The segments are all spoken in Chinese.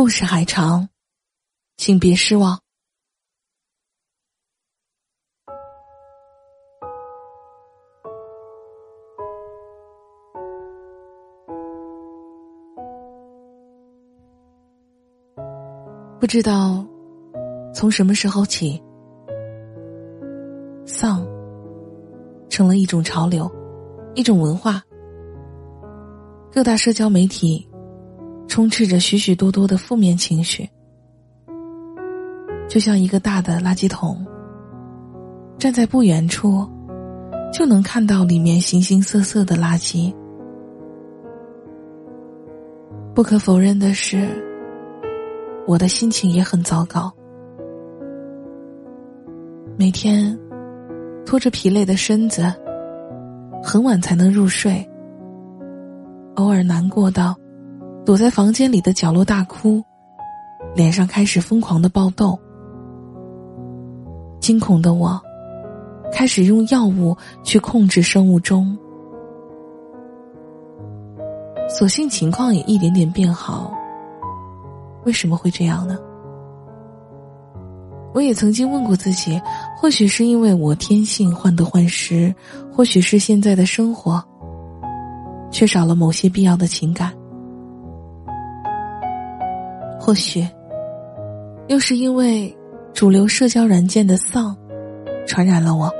故事还长，请别失望。不知道从什么时候起，丧成了一种潮流，一种文化。各大社交媒体充斥着许许多多的负面情绪，就像一个大的垃圾桶。站在不远处，就能看到里面形形色色的垃圾。不可否认的是。我的心情也很糟糕，每天拖着疲累的身子，很晚才能入睡。偶尔难过到躲在房间里的角落大哭，脸上开始疯狂的爆痘。惊恐的我，开始用药物去控制生物钟，所幸情况也一点点变好。为什么会这样呢？我也曾经问过自己，或许是因为我天性患得患失，或许是现在的生活缺少了某些必要的情感，或许又是因为主流社交软件的丧传染了我。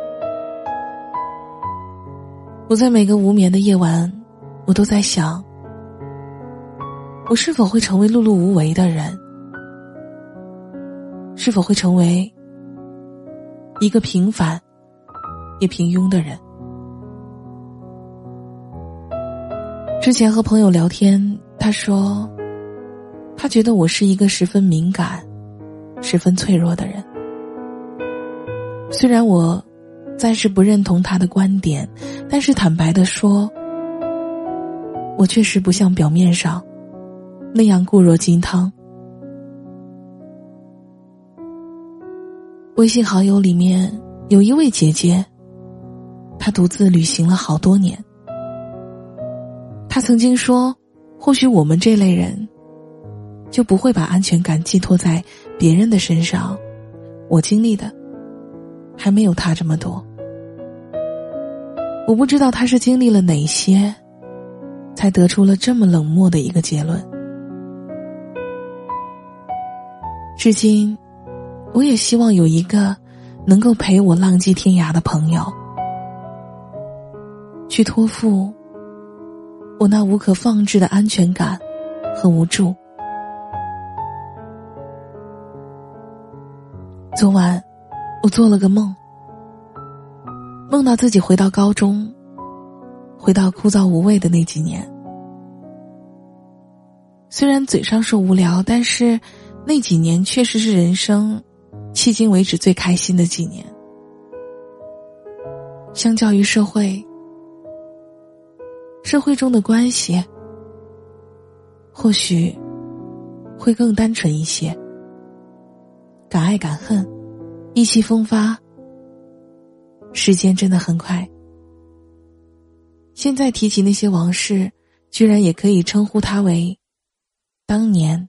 我在每个无眠的夜晚，我都在想。我是否会成为碌碌无为的人？是否会成为一个平凡也平庸的人？之前和朋友聊天，他说，他觉得我是一个十分敏感、十分脆弱的人。虽然我暂时不认同他的观点，但是坦白的说，我确实不像表面上。那样固若金汤。微信好友里面有一位姐姐，她独自旅行了好多年。她曾经说：“或许我们这类人，就不会把安全感寄托在别人的身上。我经历的，还没有他这么多。我不知道他是经历了哪些，才得出了这么冷漠的一个结论。”至今，我也希望有一个能够陪我浪迹天涯的朋友，去托付我那无可放置的安全感和无助。昨晚，我做了个梦，梦到自己回到高中，回到枯燥无味的那几年。虽然嘴上说无聊，但是。那几年确实是人生迄今为止最开心的几年。相较于社会，社会中的关系或许会更单纯一些，敢爱敢恨，意气风发。时间真的很快，现在提起那些往事，居然也可以称呼他为当年。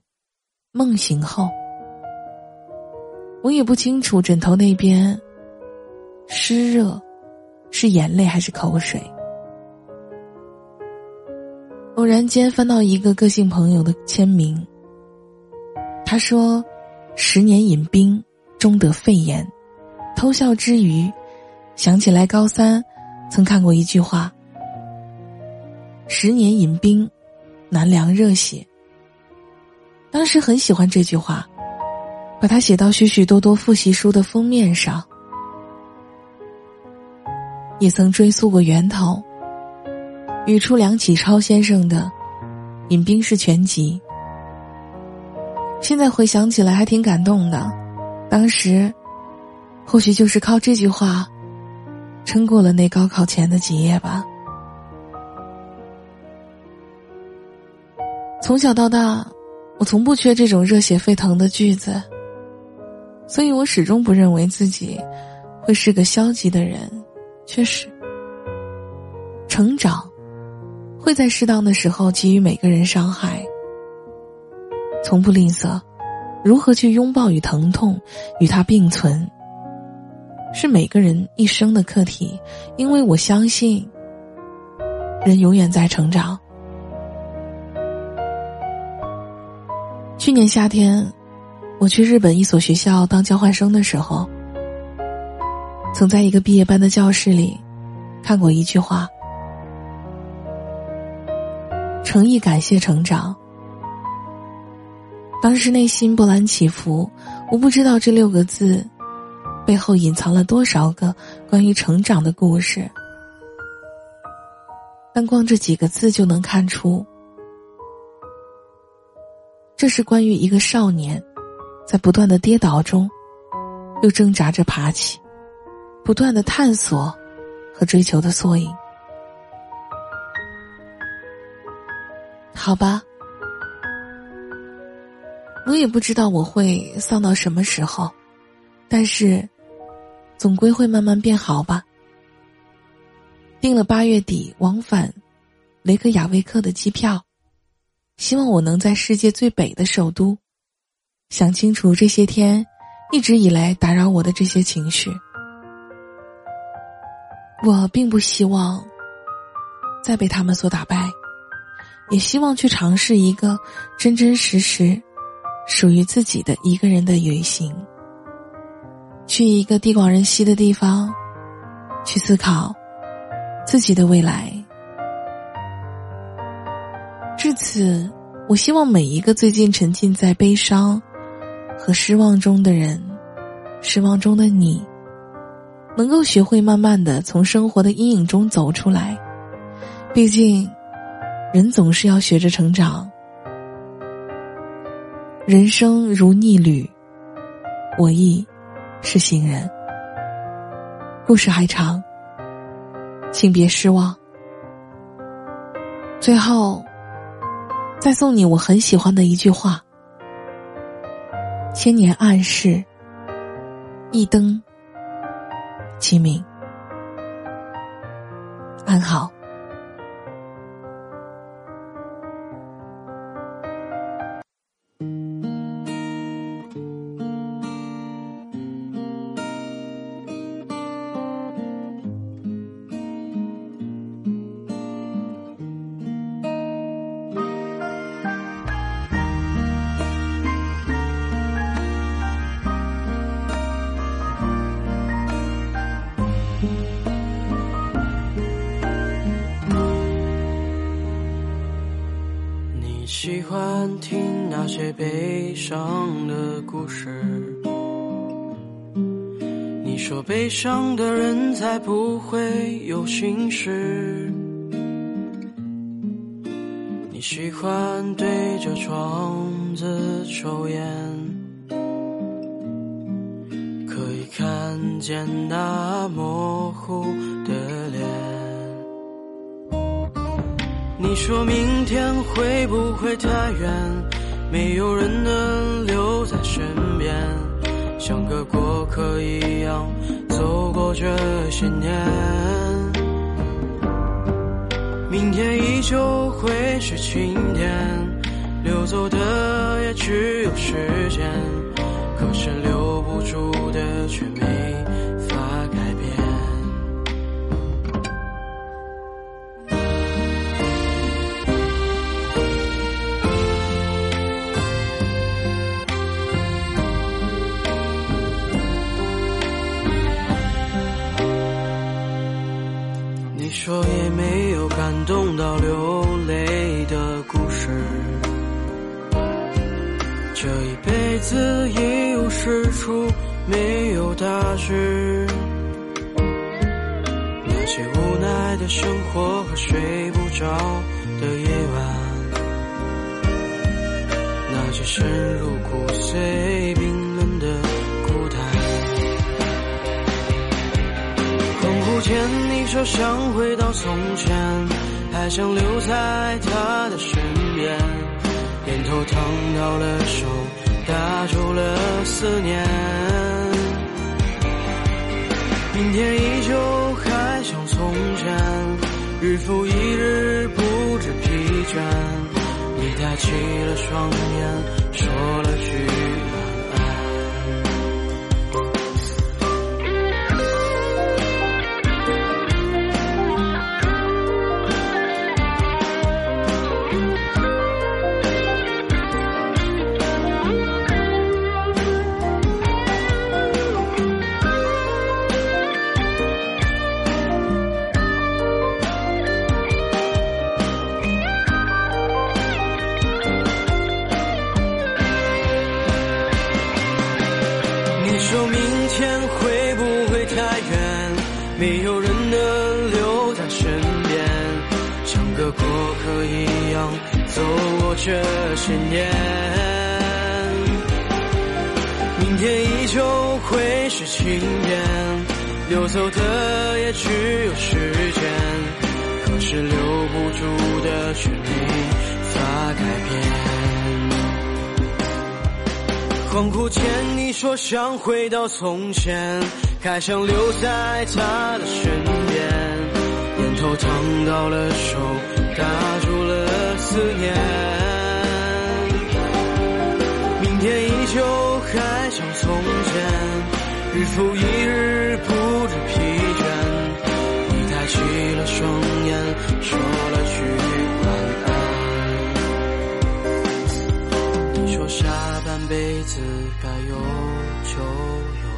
梦醒后，我也不清楚枕头那边湿热是眼泪还是口水。偶然间翻到一个个性朋友的签名，他说：“十年饮冰终得肺炎。”偷笑之余，想起来高三曾看过一句话：“十年饮冰，难凉热血。”当时很喜欢这句话，把它写到许许多多复习书的封面上。也曾追溯过源头，语出梁启超先生的《饮冰式全集》。现在回想起来还挺感动的，当时，或许就是靠这句话，撑过了那高考前的几页吧。从小到大。我从不缺这种热血沸腾的句子，所以我始终不认为自己会是个消极的人。确实，成长会在适当的时候给予每个人伤害。从不吝啬。如何去拥抱与疼痛，与它并存，是每个人一生的课题。因为我相信，人永远在成长。去年夏天，我去日本一所学校当交换生的时候，曾在一个毕业班的教室里，看过一句话：“诚意感谢成长。”当时内心波澜起伏，我不知道这六个字背后隐藏了多少个关于成长的故事，但光这几个字就能看出，这是关于一个少年在不断的跌倒中，又挣扎着爬起，不断的探索和追求的缩影。好吧。我也不知道我会丧到什么时候，但是，总归会慢慢变好吧。订了八月底往返雷克雅未克的机票，希望我能在世界最北的首都，想清楚这些天一直以来打扰我的这些情绪。我并不希望再被他们所打败，也希望去尝试一个真真实实。属于自己的一个人的旅行，去一个地广人稀的地方，去思考自己的未来。至此，我希望每一个最近沉浸在悲伤和失望中的人，失望中的你，能够学会慢慢的从生活的阴影中走出来。毕竟，人总是要学着成长。人生如逆旅，我亦是行人。故事还长，请别失望。最后，再送你我很喜欢的一句话：千年暗示，一灯齐明。安好。喜欢听那些悲伤的故事。你说悲伤的人才不会有心事。你喜欢对着窗子抽烟，可以看见那模糊的脸。你说明天会不会太远？没有人能留在身边，像个过客一样走过这些年。明天依旧会是晴天，流走的也只有时间，可是留不住的却没。你说也没有感动到流泪的故事，这一辈子一无是处，没有大志。那些无奈的生活和睡不着的夜晚，那些深入骨髓、天，你。说想回到从前，还想留在他的身边。点头烫到了手，打住了思念。明天依旧还像从前，日复一日不知疲倦。你抬起了双眼。说了句这些年。明天依旧会是晴天，流走的也只有时间，可是留不住的却没法改变。恍惚间，你说想回到从前，还想留在他的身边。烟头烫到了手，打住了思念。辈子该有就有。